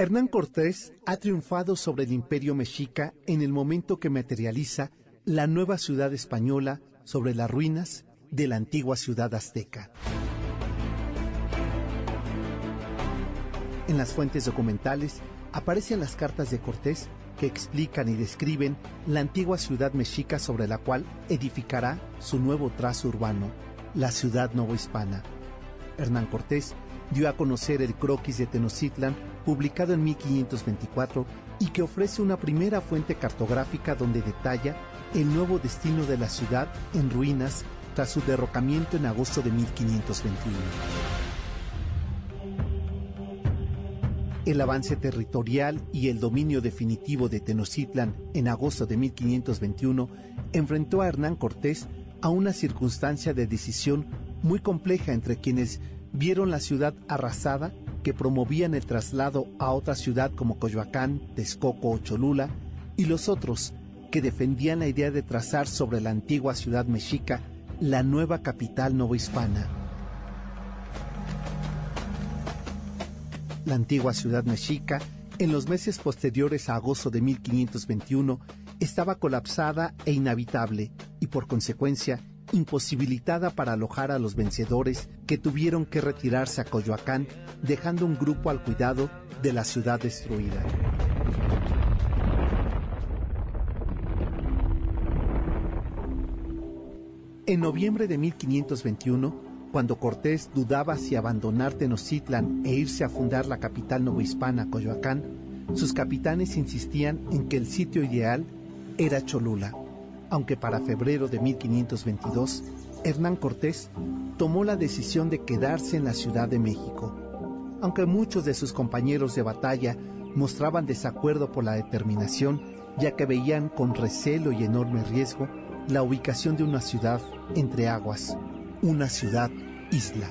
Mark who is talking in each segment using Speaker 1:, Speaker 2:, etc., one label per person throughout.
Speaker 1: Hernán Cortés ha triunfado sobre el imperio mexica en el momento que materializa la nueva ciudad española sobre las ruinas de la antigua ciudad azteca. En las fuentes documentales aparecen las cartas de Cortés que explican y describen la antigua ciudad mexica sobre la cual edificará su nuevo trazo urbano, la ciudad novohispana. Hernán Cortés dio a conocer el croquis de Tenochtitlan publicado en 1524 y que ofrece una primera fuente cartográfica donde detalla el nuevo destino de la ciudad en ruinas tras su derrocamiento en agosto de 1521. El avance territorial y el dominio definitivo de Tenochtitlan en agosto de 1521 enfrentó a Hernán Cortés a una circunstancia de decisión muy compleja entre quienes vieron la ciudad arrasada que promovían el traslado a otra ciudad como Coyoacán, Texcoco o Cholula, y los otros que defendían la idea de trazar sobre la antigua ciudad mexica la nueva capital novohispana. La antigua ciudad mexica, en los meses posteriores a agosto de 1521, estaba colapsada e inhabitable y por consecuencia imposibilitada para alojar a los vencedores que tuvieron que retirarse a Coyoacán, dejando un grupo al cuidado de la ciudad destruida. En noviembre de 1521, cuando Cortés dudaba si abandonar Tenochtitlan e irse a fundar la capital novohispana, Coyoacán, sus capitanes insistían en que el sitio ideal era Cholula aunque para febrero de 1522 Hernán Cortés tomó la decisión de quedarse en la Ciudad de México. Aunque muchos de sus compañeros de batalla mostraban desacuerdo por la determinación, ya que veían con recelo y enorme riesgo la ubicación de una ciudad entre aguas, una ciudad isla.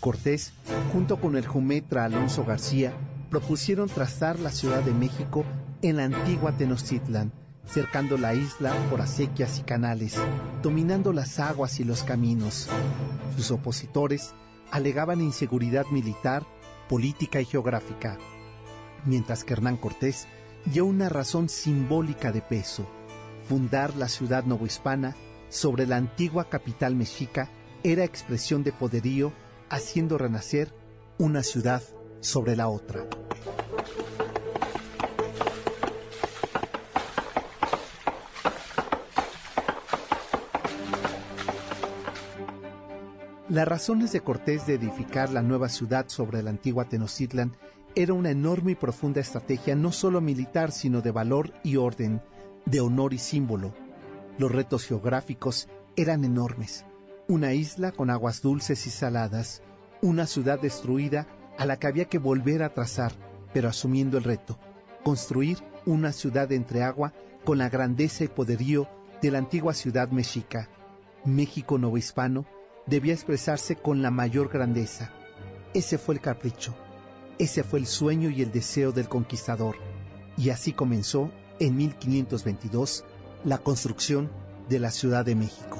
Speaker 1: Cortés, junto con el jumetra Alonso García, propusieron trazar la Ciudad de México en la antigua Tenochtitlan, cercando la isla por acequias y canales, dominando las aguas y los caminos. Sus opositores alegaban inseguridad militar, política y geográfica, mientras que Hernán Cortés dio una razón simbólica de peso, fundar la ciudad novohispana sobre la antigua capital mexica era expresión de poderío haciendo renacer una ciudad sobre la otra. Las razones de Cortés de edificar la nueva ciudad sobre la antigua Tenochtitlan era una enorme y profunda estrategia no solo militar, sino de valor y orden, de honor y símbolo. Los retos geográficos eran enormes una isla con aguas dulces y saladas, una ciudad destruida a la que había que volver a trazar, pero asumiendo el reto, construir una ciudad entre agua con la grandeza y poderío de la antigua ciudad mexica. México novohispano debía expresarse con la mayor grandeza. Ese fue el capricho, ese fue el sueño y el deseo del conquistador. Y así comenzó, en 1522, la construcción de la Ciudad de México.